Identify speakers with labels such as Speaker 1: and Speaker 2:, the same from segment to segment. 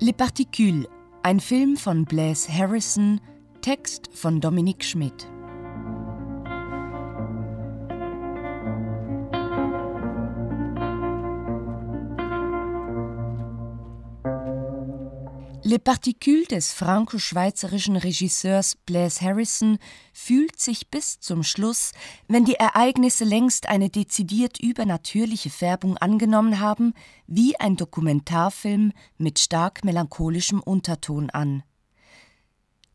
Speaker 1: Les Particules, ein Film von Blaise Harrison, Text von Dominique Schmidt. Les Particules des franco-schweizerischen Regisseurs Blaise Harrison fühlt sich bis zum Schluss, wenn die Ereignisse längst eine dezidiert übernatürliche Färbung angenommen haben, wie ein Dokumentarfilm mit stark melancholischem Unterton an.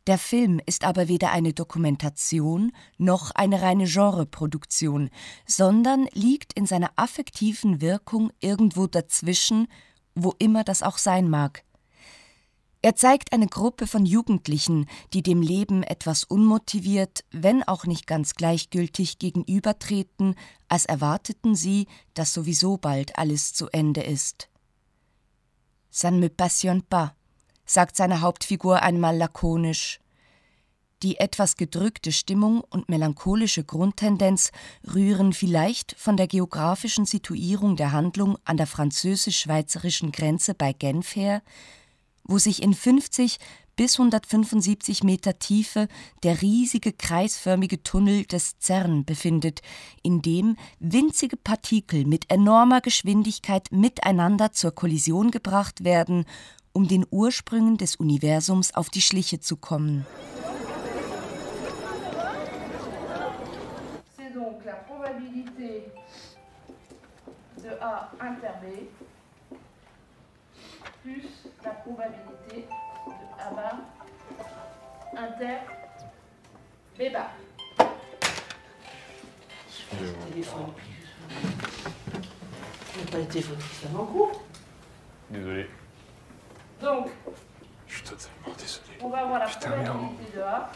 Speaker 1: Der Film ist aber weder eine Dokumentation noch eine reine Genreproduktion, sondern liegt in seiner affektiven Wirkung irgendwo dazwischen, wo immer das auch sein mag. Er zeigt eine Gruppe von Jugendlichen, die dem Leben etwas unmotiviert, wenn auch nicht ganz gleichgültig gegenübertreten, als erwarteten sie, dass sowieso bald alles zu Ende ist. Ça ne me passionne pas, sagt seine Hauptfigur einmal lakonisch. Die etwas gedrückte Stimmung und melancholische Grundtendenz rühren vielleicht von der geografischen Situierung der Handlung an der französisch-schweizerischen Grenze bei Genf her, wo sich in 50 bis 175 Meter Tiefe der riesige kreisförmige Tunnel des CERN befindet, in dem winzige Partikel mit enormer Geschwindigkeit miteinander zur Kollision gebracht werden, um den Ursprüngen des Universums auf die Schliche zu kommen. C'est donc la probabilité de A inter B plus la probabilité de A bar inter B bar.
Speaker 2: Le téléphone. Il n'y a pas en cours.
Speaker 3: Désolé.
Speaker 2: Donc,
Speaker 3: Je suis totalement désolé.
Speaker 2: on va avoir la
Speaker 3: Putain, merde.
Speaker 2: probabilité de A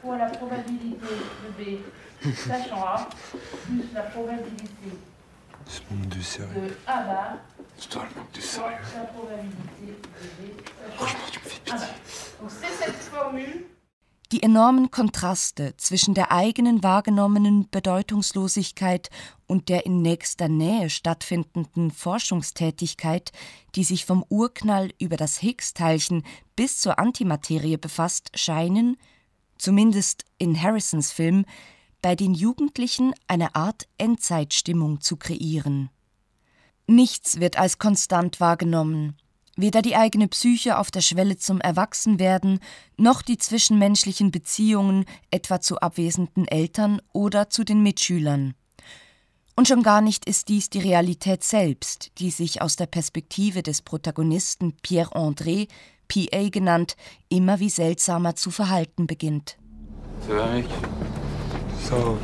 Speaker 2: fois la probabilité de B sachant A plus la probabilité
Speaker 3: de
Speaker 2: A bar
Speaker 3: C'est
Speaker 2: fois
Speaker 3: sérieux.
Speaker 1: Die enormen Kontraste zwischen der eigenen wahrgenommenen Bedeutungslosigkeit und der in nächster Nähe stattfindenden Forschungstätigkeit, die sich vom Urknall über das Higgs-Teilchen bis zur Antimaterie befasst, scheinen, zumindest in Harrisons Film, bei den Jugendlichen eine Art Endzeitstimmung zu kreieren. Nichts wird als konstant wahrgenommen, weder die eigene Psyche auf der Schwelle zum Erwachsenwerden, noch die zwischenmenschlichen Beziehungen etwa zu abwesenden Eltern oder zu den Mitschülern. Und schon gar nicht ist dies die Realität selbst, die sich aus der Perspektive des Protagonisten Pierre André, PA genannt, immer wie seltsamer zu verhalten beginnt.
Speaker 3: Ça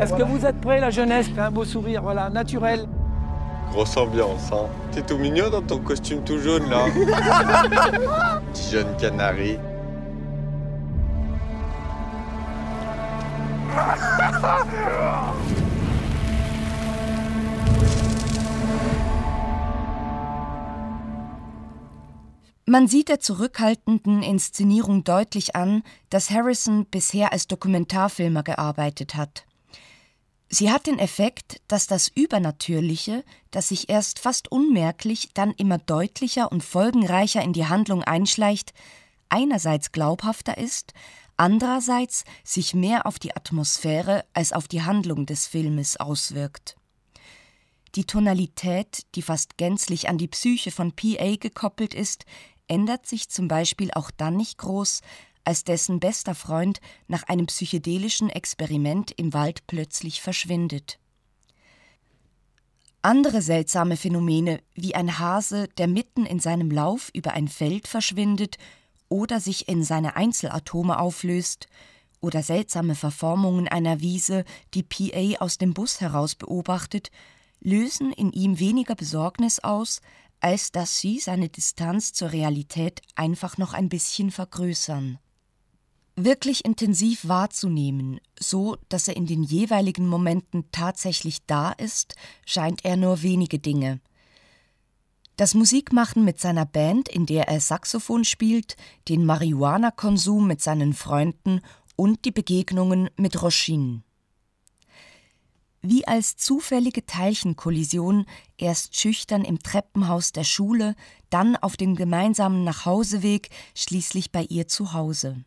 Speaker 4: Est-ce que vous êtes prêts, la jeunesse Un beau sourire, voilà, naturel.
Speaker 5: Grosse ambiance, hein. T'es tout mignon dans ton costume tout jaune, là. Petit jeune canari.
Speaker 1: Man sieht der zurückhaltenden Inszenierung deutlich an, dass Harrison bisher als Dokumentarfilmer gearbeitet hat. Sie hat den Effekt, dass das Übernatürliche, das sich erst fast unmerklich, dann immer deutlicher und folgenreicher in die Handlung einschleicht, einerseits glaubhafter ist, andererseits sich mehr auf die Atmosphäre als auf die Handlung des Filmes auswirkt. Die Tonalität, die fast gänzlich an die Psyche von PA gekoppelt ist, ändert sich zum Beispiel auch dann nicht groß, als dessen bester Freund nach einem psychedelischen Experiment im Wald plötzlich verschwindet. Andere seltsame Phänomene, wie ein Hase, der mitten in seinem Lauf über ein Feld verschwindet oder sich in seine Einzelatome auflöst, oder seltsame Verformungen einer Wiese, die PA aus dem Bus heraus beobachtet, lösen in ihm weniger Besorgnis aus, als dass sie seine Distanz zur Realität einfach noch ein bisschen vergrößern. Wirklich intensiv wahrzunehmen, so dass er in den jeweiligen Momenten tatsächlich da ist, scheint er nur wenige Dinge. Das Musikmachen mit seiner Band, in der er Saxophon spielt, den Marihuana-Konsum mit seinen Freunden und die Begegnungen mit Roschin. Wie als zufällige Teilchenkollision, erst schüchtern im Treppenhaus der Schule, dann auf dem gemeinsamen Nachhauseweg, schließlich bei ihr zu Hause.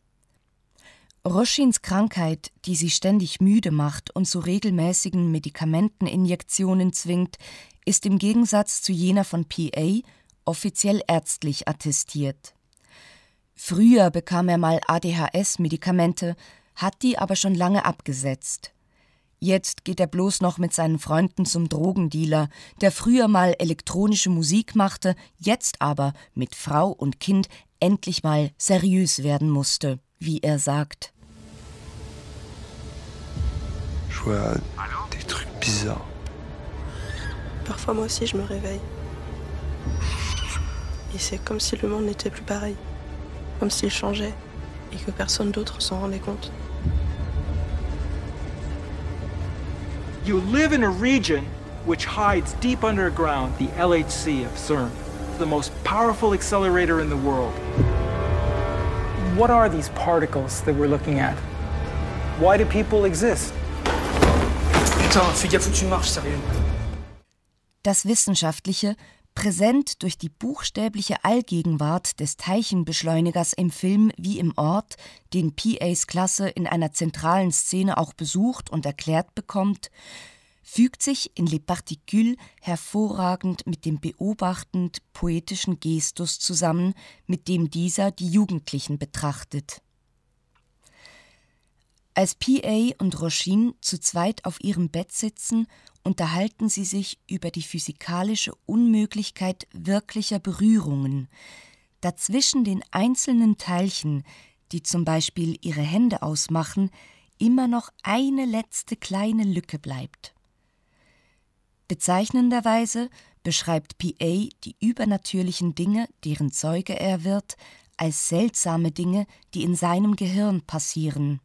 Speaker 1: Roschins Krankheit, die sie ständig müde macht und zu regelmäßigen Medikamenteninjektionen zwingt, ist im Gegensatz zu jener von PA offiziell ärztlich attestiert. Früher bekam er mal ADHS-Medikamente, hat die aber schon lange abgesetzt. Jetzt geht er bloß noch mit seinen Freunden zum Drogendealer, der früher mal elektronische Musik machte, jetzt aber mit Frau und Kind endlich mal seriös werden musste, wie er sagt.
Speaker 3: Vois des trucs bizarres.
Speaker 6: Parfois moi aussi je me réveille. Et c'est comme si le monde n'était plus pareil. Comme s'il changeait et que personne d'autre s'en rendait compte.
Speaker 7: You live in a region which hides deep underground the LHC of CERN, the most powerful accelerator in the world. What are these particles that we're looking at? Why do people exist?
Speaker 1: Das Wissenschaftliche, präsent durch die buchstäbliche Allgegenwart des Teilchenbeschleunigers im Film wie im Ort, den PAs Klasse in einer zentralen Szene auch besucht und erklärt bekommt, fügt sich in Les Particules hervorragend mit dem beobachtend poetischen Gestus zusammen, mit dem dieser die Jugendlichen betrachtet. Als PA und Roschin zu zweit auf ihrem Bett sitzen, unterhalten sie sich über die physikalische Unmöglichkeit wirklicher Berührungen. Dazwischen den einzelnen Teilchen, die zum Beispiel ihre Hände ausmachen, immer noch eine letzte kleine Lücke bleibt. Bezeichnenderweise beschreibt PA die übernatürlichen Dinge, deren Zeuge er wird, als seltsame Dinge, die in seinem Gehirn passieren.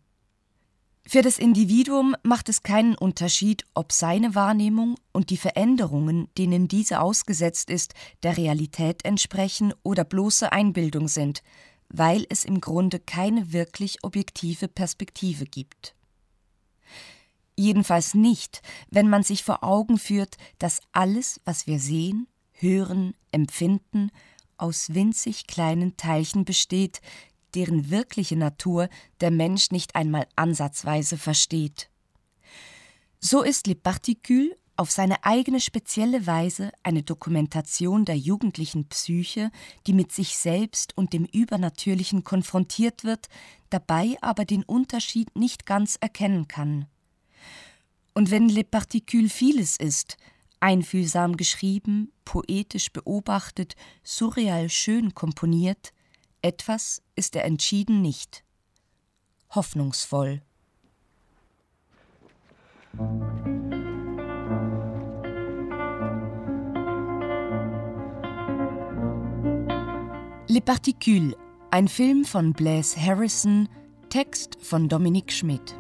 Speaker 1: Für das Individuum macht es keinen Unterschied, ob seine Wahrnehmung und die Veränderungen, denen diese ausgesetzt ist, der Realität entsprechen oder bloße Einbildung sind, weil es im Grunde keine wirklich objektive Perspektive gibt. Jedenfalls nicht, wenn man sich vor Augen führt, dass alles, was wir sehen, hören, empfinden, aus winzig kleinen Teilchen besteht, deren wirkliche Natur der Mensch nicht einmal ansatzweise versteht. So ist Le Particule auf seine eigene spezielle Weise eine Dokumentation der jugendlichen Psyche, die mit sich selbst und dem Übernatürlichen konfrontiert wird, dabei aber den Unterschied nicht ganz erkennen kann. Und wenn Le Particule vieles ist, einfühlsam geschrieben, poetisch beobachtet, surreal schön komponiert, etwas ist er entschieden nicht. Hoffnungsvoll. Les Particules, ein Film von Blaise Harrison, Text von Dominique Schmidt.